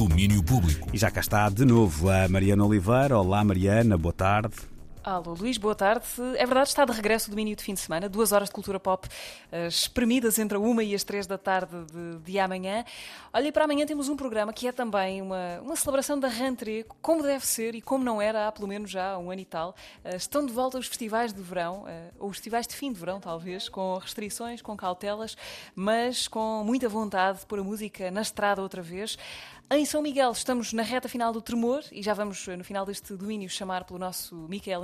Domínio Público. E já cá está de novo a Mariana Oliveira. Olá, Mariana, boa tarde. Alô, Luís, boa tarde. É verdade, está de regresso o domínio de fim de semana, duas horas de cultura pop uh, espremidas entre a uma e as três da tarde de, de amanhã. Olha, para amanhã temos um programa que é também uma, uma celebração da rentrée, como deve ser e como não era há pelo menos já um ano e tal. Uh, estão de volta os festivais de verão, uh, ou os festivais de fim de verão, talvez, com restrições, com cautelas, mas com muita vontade de pôr a música na estrada outra vez. Em São Miguel estamos na reta final do Tremor e já vamos no final deste domínio chamar pelo nosso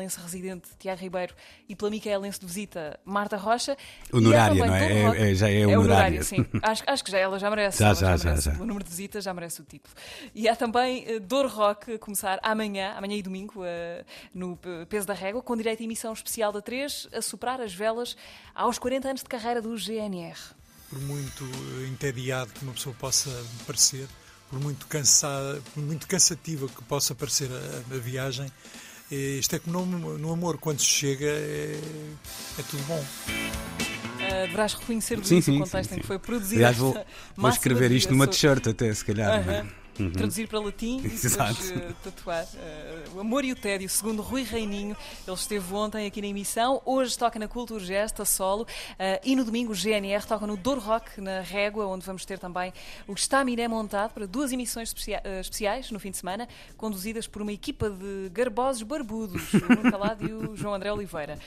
micaelense residente Tiago Ribeiro e pela micaelense de visita Marta Rocha. Honorária, não é? É, é? Já é, é honorária. sim. acho, acho, que já ela já merece. Já, já, já, já, O número de visitas já merece o título. E há também uh, Dor Rock a começar amanhã, amanhã e domingo, uh, no Peso da Régua, com direito a emissão especial da 3, a superar as velas aos 40 anos de carreira do GNR. Por muito eh, entediado que uma pessoa possa parecer, por muito, cansada, por muito cansativa que possa parecer a, a viagem, isto é como no, no, amor, quando se chega é, é tudo bom. Uh, deverás reconhecer sim, sim, o contexto sim, sim. em que foi produzido. Aliás, vou, vou escrever isto numa t-shirt até, se calhar. Uh -huh uhum. traduzir para latim e depois uh, tatuar. Uh, o Amor e o Tédio, segundo Rui Reininho, ele esteve ontem aqui na emissão, hoje toca na Cultura Gesta, solo, uh, e no domingo o GNR toca no Douro Rock, na Régua, onde vamos ter também o Estaminé montado para duas emissões especia especiais no fim de semana, conduzidas por uma equipa de garbosos barbudos, o Calado e o João André Oliveira.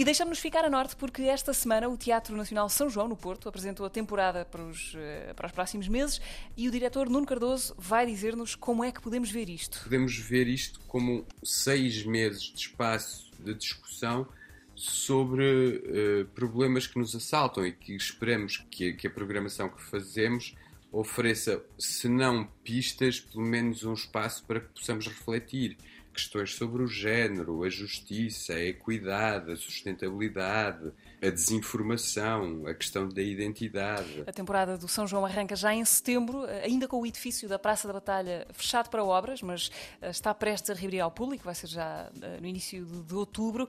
E deixamos-nos ficar a norte porque esta semana o Teatro Nacional São João, no Porto, apresentou a temporada para os, eh, para os próximos meses e o diretor Nuno Cardoso vai dizer-nos como é que podemos ver isto. Podemos ver isto como seis meses de espaço de discussão sobre uh, problemas que nos assaltam e que esperamos que, que a programação que fazemos ofereça, se não pistas, pelo menos um espaço para que possamos refletir questões sobre o género, a justiça, a equidade, a sustentabilidade, a desinformação, a questão da identidade. A temporada do São João arranca já em setembro, ainda com o edifício da Praça da Batalha fechado para obras, mas eh, está prestes a reabrir ao público, vai ser já eh, no início de, outubro.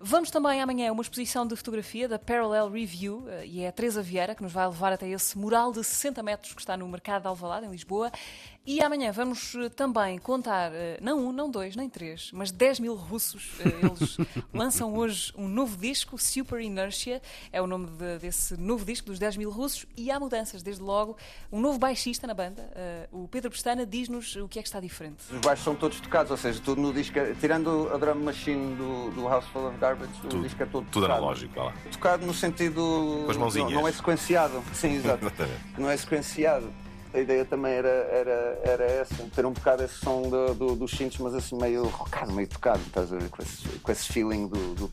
Vamos também amanhã a uma exposição de fotografia da Parallel Review, eh, e é a Teresa Vieira que nos vai levar até esse mural de 60 metros que está no Mercado de Alvalade, em Lisboa. E amanhã vamos também contar, não um, não dois, nem três, mas 10 mil russos. Eles lançam hoje um novo disco, Super Inertia é o nome de, desse novo disco dos 10 mil russos e há mudanças, desde logo. Um novo baixista na banda, uh, o Pedro Pestana, diz-nos o que é que está diferente. Os baixos são todos tocados, ou seja, tudo no disco, é, tirando a drum machine do, do House Full of Garbage, tudo, o disco é todo tudo tocado. analógico, lá. Tocado no sentido. Com as mãozinhas. Não, não é sequenciado. Sim, exato. não é sequenciado a ideia também era, era, era essa, ter um bocado esse som do, do, dos cintos, mas assim meio rockado, meio tocado, estás a ver, com esse, com esse feeling do, do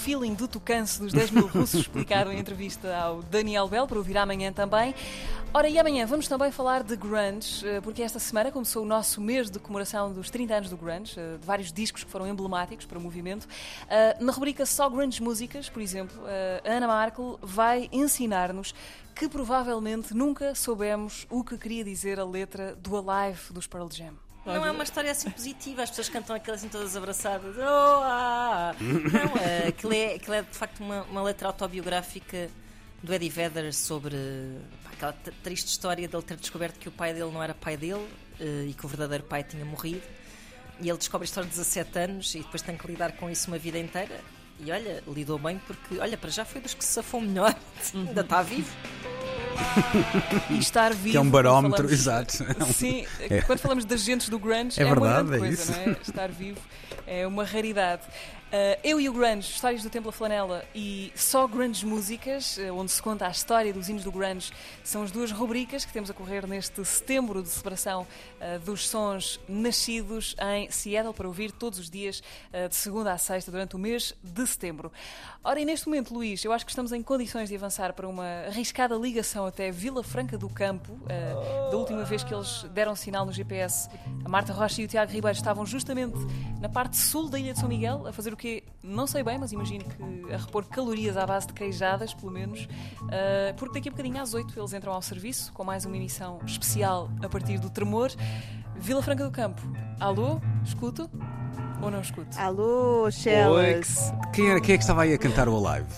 feeling do tocanço dos 10 mil russos, explicado em entrevista ao Daniel Bell, para ouvir amanhã também. Ora, e amanhã vamos também falar de grunge, eh, porque esta semana começou o nosso mês de comemoração dos 30 anos do grunge, eh, de vários discos que foram emblemáticos para o movimento. Eh, na rubrica Só Grunge Músicas, por exemplo, a Ana Markel vai ensinar-nos que provavelmente nunca soubemos o que queria dizer a letra do Alive dos Pearl Jam. Não é uma história assim positiva, as pessoas cantam aquilo assim todas abraçadas. Oh, ah. Não, é, aquilo, é, aquilo é de facto uma, uma letra autobiográfica do Eddie Vedder sobre pá, aquela triste história dele ter descoberto que o pai dele não era pai dele uh, e que o verdadeiro pai tinha morrido. E ele descobre isto aos 17 anos e depois tem que lidar com isso uma vida inteira. E olha, lidou bem porque, olha, para já foi dos que se safou melhor, ainda está vivo. e estar vivo. Que é um barómetro, falamos, exato. Sim, é. quando falamos das gentes do grunge, é, é verdade, uma é coisa, isso. não é? Estar vivo é uma raridade. Uh, eu e o Grunge, Histórias do Templo Flanela e Só Grunge Músicas, uh, onde se conta a história dos hinos do Grunge, são as duas rubricas que temos a correr neste setembro de celebração uh, dos sons nascidos em Seattle para ouvir todos os dias, de segunda a sexta, durante o mês de setembro. Ora, e neste momento, Luís, eu acho que estamos em condições de avançar para uma arriscada ligação até Vila Franca do Campo. da última vez que eles deram sinal no GPS, a Marta Rocha e o Tiago Ribeiro estavam justamente na parte sul da Ilha de São Miguel a fazer o quê? Não sei bem, mas imagino que a repor calorias à base de queijadas, pelo menos, uh, porque daqui a bocadinho às 8 eles entram ao serviço com mais uma emissão especial a partir do Tremor. Vila Franca do Campo, alô? Escuto? Ou não escuto? Alô, Shellas. Quem, era, quem é que estava aí a cantar o Alive?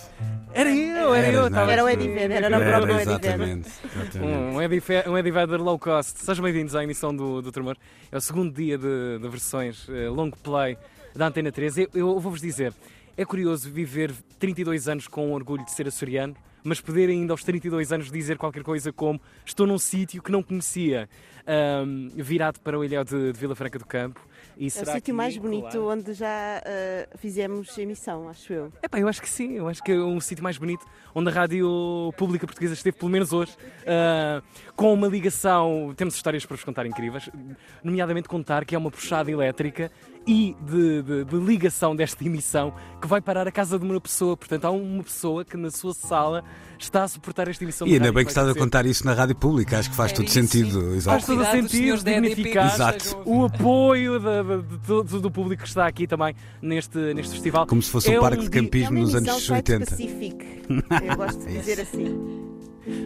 Era eu, era eu. tava- Era o Eddie Vedder, era o próprio Eddie Vedder. exatamente. exatamente. Um um Eddie Vedder low cost. Sejam bem-vindos à emissão do, do Tremor. É o segundo dia de, de versões eh, long play da Antena 3. Eu, eu vou-vos dizer, é curioso viver 32 anos com o orgulho de ser açoriano, mas poder ainda aos 32 anos dizer qualquer coisa como estou num sítio que não conhecia, ahm, virado para o ilhéu de, de Vila Franca do Campo. E É o sítio mais bonito claro, onde já ah, fizemos emissão, acho eu. Epá, eu acho que sim, eu acho que é um sítio mais bonito onde a Rádio Pública Portuguesa esteve, pelo menos hoje, ah, com uma ligação. Temos histórias para vos contar incríveis, nomeadamente contar que é uma puxada elétrica e de, de- de ligação desta emissão que vai parar a casa de uma pessoa. Portanto, há uma pessoa que na sua sala está a suportar esta emissão. E ainda bem que estás a contar isso na rádio pública, acho que faz Era todo isso, sentido. Faz todo sentido, dignificar Exato. o apoio da- da- de todo do público que está aqui também neste, neste festival. Como se fosse É um parque um de É campismo uma nos anos site 80. Pacific. Eu gosto de dizer assim.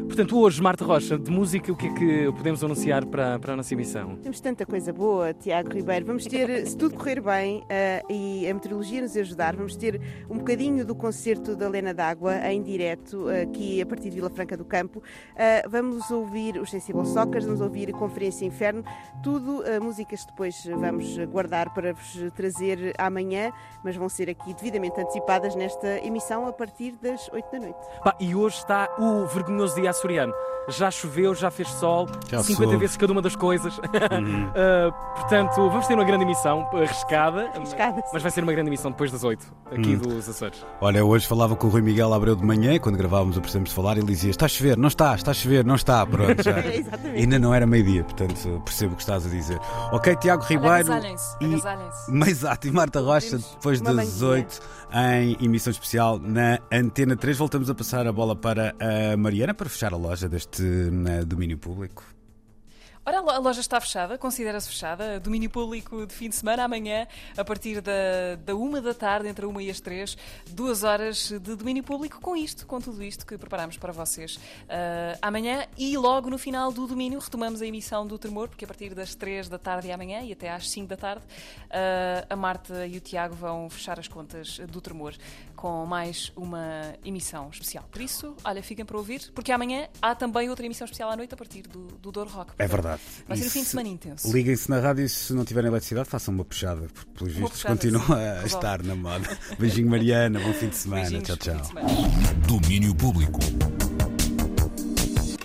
Portanto, hoje, Marta Rocha, de música, o que é que podemos anunciar para, para a nossa emissão? Temos tanta coisa boa, Tiago Ribeiro. Vamos ter, se tudo correr bem ah, e a meteorologia nos ajudar, vamos ter um bocadinho do concerto da Lena d'Água em direto aqui a partir de Vila Franca do Campo. Ah, vamos ouvir os Sensible Soccers, vamos ouvir a Conferência Inferno, tudo músicas que depois vamos guardar para vos trazer amanhã, mas vão ser aqui devidamente antecipadas nesta emissão a partir das 8 da noite. Pá, e hoje está o vergonhoso dia açoriano. Já choveu, já fez sol, Já 50 soube. vezes cada uma das coisas. Uhum. Uh, portanto, vamos ter uma grande emissão, arriscada, Arriscada, sim. mas vai ser uma grande emissão depois das 8, aqui Hum. dos Açores. Olha, hoje falava com o Rui Miguel Abreu de manhã, quando gravávamos o Precisamos de Falar, ele dizia: Está a chover, não está, está a chover, não está. Pronto, já. Ainda não era meio-dia, portanto percebo o que estás a dizer. Ok, Tiago Ribeiro. agasalhem-se, e-. Exato, e Marta Rocha, depois das banquinha. 18 em emissão especial na Antena 3. Voltamos a passar a bola para a Mariana para fechar a loja deste eh, domínio público. Ora, a lo- a loja está fechada, considera-se fechada. Domínio público de fim de semana, amanhã, a partir da, da uma da tarde, entre a uma e as três, duas horas de domínio público com isto, com tudo isto que preparamos para vocês ah, amanhã. E logo no final do domínio retomamos a emissão do Tremor, porque a partir das três da tarde e amanhã e até às cinco da tarde, ah, a Marta e o Tiago vão fechar as contas do Tremor com mais uma emissão especial. Por isso, olha, fiquem para ouvir, porque amanhã há também outra emissão especial à noite a partir do, do Rock. É verdade. Vai ser E um fim de se- semana intenso. Liguem-se na rádio e se não tiverem eletricidade, façam uma puxada, porque pelos Uma vistos puxada, continua sim. a estar na moda. Beijinho, Mariana, bom fim de semana. Beijinhos, tchau, tchau. Domínio Público.